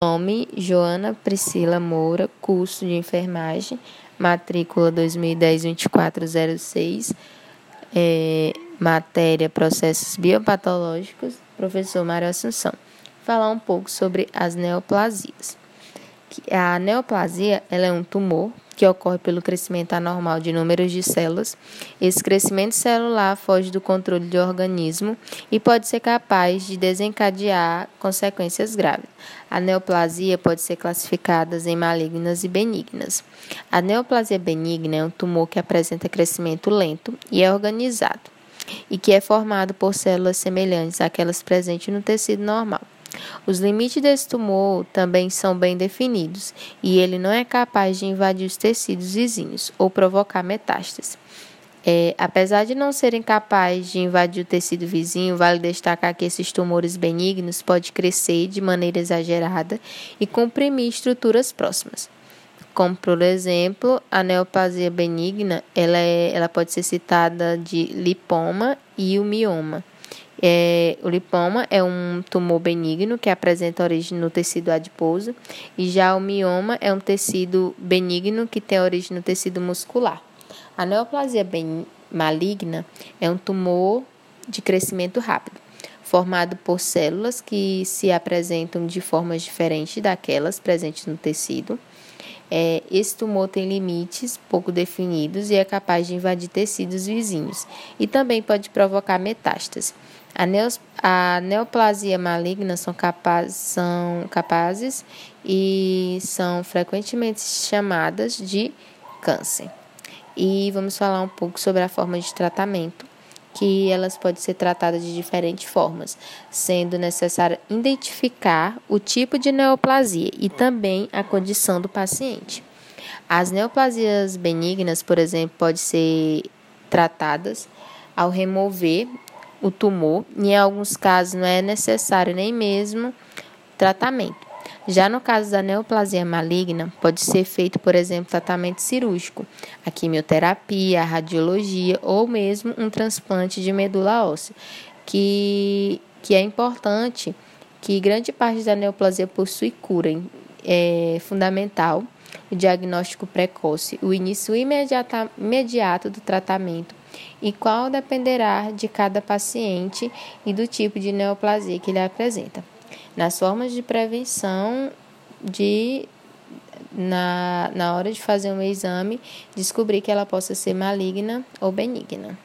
Nome: Joana Priscila Moura, curso de enfermagem, matrícula 2010-2406, é, matéria Processos Biopatológicos, professor Mário Assunção. Falar um pouco sobre as neoplasias. A neoplasia ela é um tumor que ocorre pelo crescimento anormal de números de células. Esse crescimento celular foge do controle do organismo e pode ser capaz de desencadear consequências graves. A neoplasia pode ser classificada em malignas e benignas. A neoplasia benigna é um tumor que apresenta crescimento lento e é organizado, e que é formado por células semelhantes àquelas presentes no tecido normal. Os limites desse tumor também são bem definidos e ele não é capaz de invadir os tecidos vizinhos ou provocar metástase. É, apesar de não serem capazes de invadir o tecido vizinho, vale destacar que esses tumores benignos podem crescer de maneira exagerada e comprimir estruturas próximas. Como, por exemplo, a neoplasia benigna, ela, é, ela pode ser citada de lipoma e o mioma. É, o lipoma é um tumor benigno que apresenta origem no tecido adiposo, e já o mioma é um tecido benigno que tem origem no tecido muscular. A neoplasia maligna é um tumor de crescimento rápido, formado por células que se apresentam de formas diferentes daquelas presentes no tecido. É, esse tumor tem limites pouco definidos e é capaz de invadir tecidos vizinhos e também pode provocar metástase. A, neos, a neoplasia maligna são, capaz, são capazes e são frequentemente chamadas de câncer. E vamos falar um pouco sobre a forma de tratamento, que elas podem ser tratadas de diferentes formas, sendo necessário identificar o tipo de neoplasia e também a condição do paciente. As neoplasias benignas, por exemplo, podem ser tratadas ao remover o tumor, e em alguns casos não é necessário nem mesmo tratamento. Já no caso da neoplasia maligna, pode ser feito, por exemplo, tratamento cirúrgico, a quimioterapia, a radiologia ou mesmo um transplante de medula óssea, que, que é importante que grande parte da neoplasia possui cura. É fundamental o diagnóstico precoce, o início imediata, imediato do tratamento e qual dependerá de cada paciente e do tipo de neoplasia que ele apresenta. Nas formas de prevenção de na, na hora de fazer um exame, descobrir que ela possa ser maligna ou benigna.